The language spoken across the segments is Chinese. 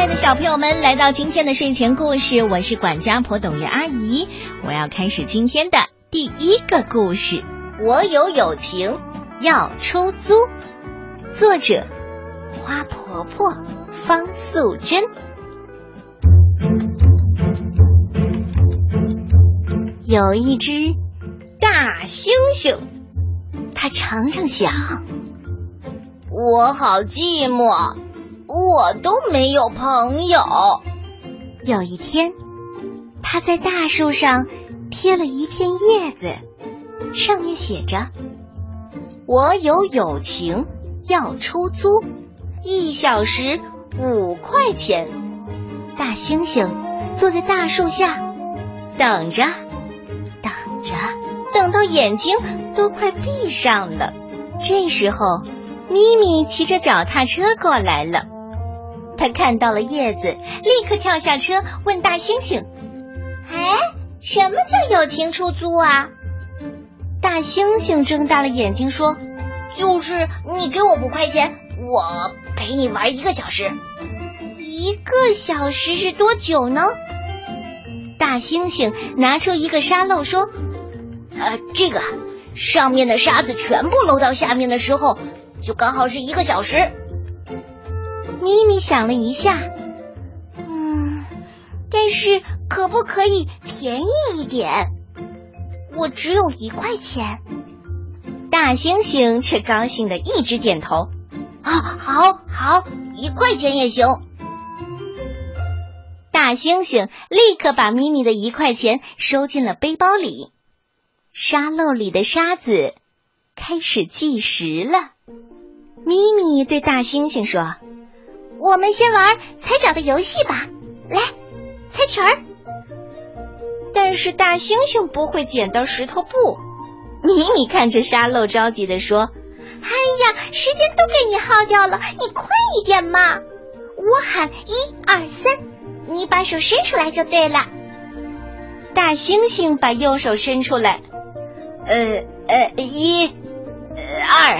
亲爱的小朋友们，来到今天的睡前故事，我是管家婆董月阿姨。我要开始今天的第一个故事。我有友情要出租，作者花婆婆方素珍。有一只大猩猩，它常常想：我好寂寞，我都没有朋友。有一天，他在大树上贴了一片叶子。上面写着：“我有友情要出租，一小时五块钱。”大猩猩坐在大树下，等着，等着，等到眼睛都快闭上了。这时候，咪咪骑着脚踏车过来了。他看到了叶子，立刻跳下车，问大猩猩：“哎，什么叫友情出租啊？”大猩猩睁大了眼睛说：“就是你给我五块钱，我陪你玩一个小时。一个小时是多久呢？”大猩猩拿出一个沙漏说：“呃，这个上面的沙子全部漏到下面的时候，就刚好是一个小时。”咪咪想了一下，嗯，但是可不可以便宜一点？我只有一块钱，大猩猩却高兴的一直点头。啊，好，好，一块钱也行。大猩猩立刻把咪咪的一块钱收进了背包里。沙漏里的沙子开始计时了。咪咪对大猩猩说：“我们先玩踩脚的游戏吧，来，猜拳儿。”但是大猩猩不会剪刀石头布。米米看着沙漏，着急的说：“哎呀，时间都给你耗掉了，你快一点嘛！我喊一二三，你把手伸出来就对了。”大猩猩把右手伸出来，呃呃，一，呃二，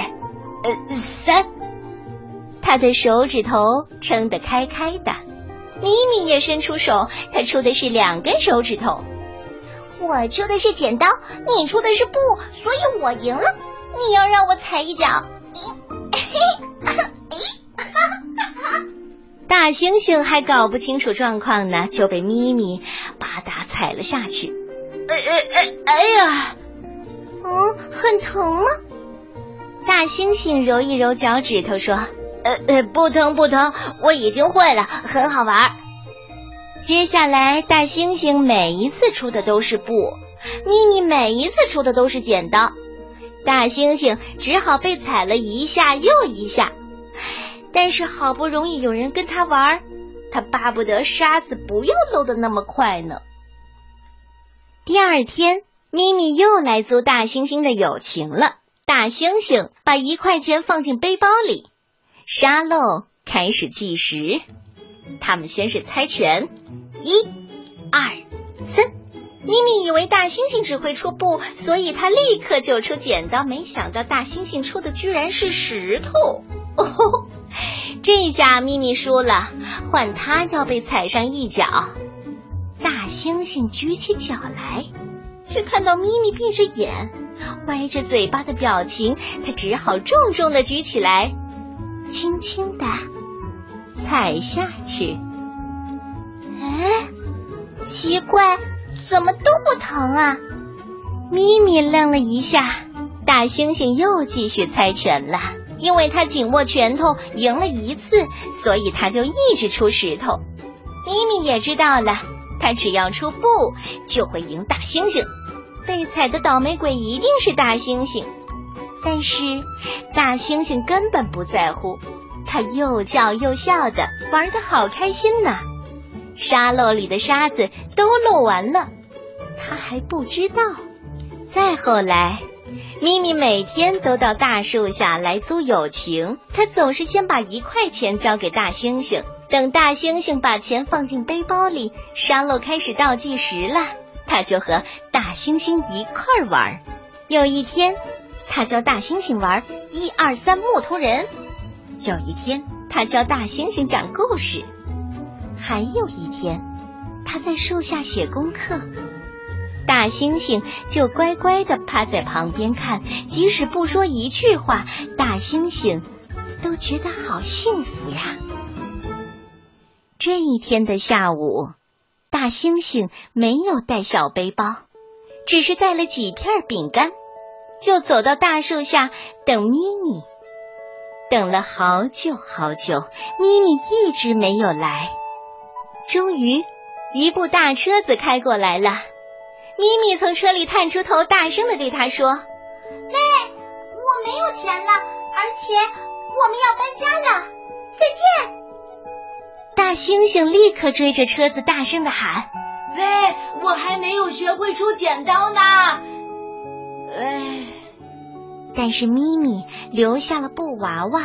呃三，他的手指头撑得开开的。咪咪也伸出手，他出的是两根手指头。我出的是剪刀，你出的是布，所以我赢了。你要让我踩一脚，咦嘿，大猩猩还搞不清楚状况呢，就被咪咪吧嗒踩了下去。哎哎哎哎呀，嗯，很疼吗？大猩猩揉一揉脚趾头说：“呃呃，不疼不疼，我已经会了，很好玩。”接下来，大猩猩每一次出的都是布，咪咪每一次出的都是剪刀，大猩猩只好被踩了一下又一下。但是好不容易有人跟他玩，他巴不得沙子不要漏的那么快呢。第二天，咪咪又来租大猩猩的友情了。大猩猩把一块钱放进背包里，沙漏开始计时。他们先是猜拳，一、二、三。咪咪以为大猩猩只会出布，所以他立刻就出剪刀。没想到大猩猩出的居然是石头。哦，这下咪咪输了，换他要被踩上一脚。大猩猩举起脚来，却看到咪咪闭着眼、歪着嘴巴的表情，他只好重重的举起来，轻轻的。踩下去，哎，奇怪，怎么都不疼啊？咪咪愣了一下，大猩猩又继续猜拳了，因为他紧握拳头赢了一次，所以他就一直出石头。咪咪也知道了，他只要出布就会赢大猩猩，被踩的倒霉鬼一定是大猩猩。但是大猩猩根本不在乎。他又叫又笑的，玩的好开心呐！沙漏里的沙子都漏完了，他还不知道。再后来，咪咪每天都到大树下来租友情。他总是先把一块钱交给大猩猩，等大猩猩把钱放进背包里，沙漏开始倒计时了，他就和大猩猩一块玩。有一天，他教大猩猩玩一二三木头人。有一天，他教大猩猩讲故事。还有一天，他在树下写功课，大猩猩就乖乖的趴在旁边看，即使不说一句话，大猩猩都觉得好幸福呀。这一天的下午，大猩猩没有带小背包，只是带了几片饼干，就走到大树下等咪咪。等了好久好久，咪咪一直没有来。终于，一部大车子开过来了。咪咪从车里探出头，大声的对他说：“喂，我没有钱了，而且我们要搬家了，再见！”大猩猩立刻追着车子大声的喊：“喂，我还没有学会出剪刀呢！”哎。但是咪咪留下了布娃娃，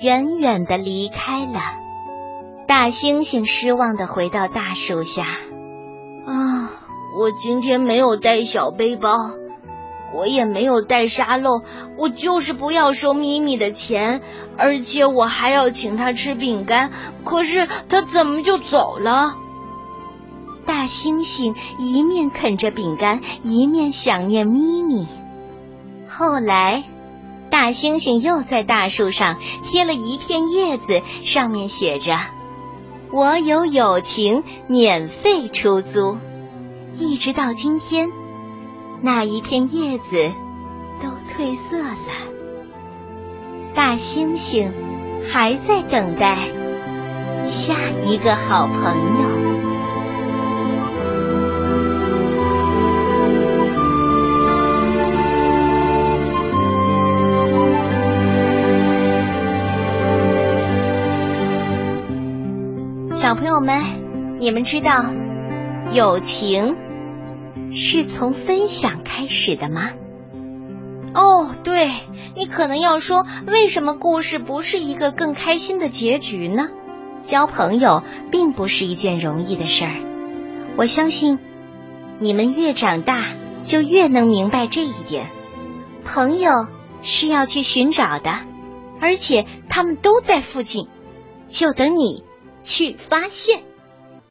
远远的离开了。大猩猩失望的回到大树下。啊，我今天没有带小背包，我也没有带沙漏，我就是不要收咪咪的钱，而且我还要请他吃饼干。可是他怎么就走了？大猩猩一面啃着饼干，一面想念咪咪。后来，大猩猩又在大树上贴了一片叶子，上面写着：“我有友情，免费出租。”一直到今天，那一片叶子都褪色了。大猩猩还在等待下一个好朋友。们，你们知道友情是从分享开始的吗？哦，对，你可能要说，为什么故事不是一个更开心的结局呢？交朋友并不是一件容易的事儿，我相信你们越长大就越能明白这一点。朋友是要去寻找的，而且他们都在附近，就等你。去发现。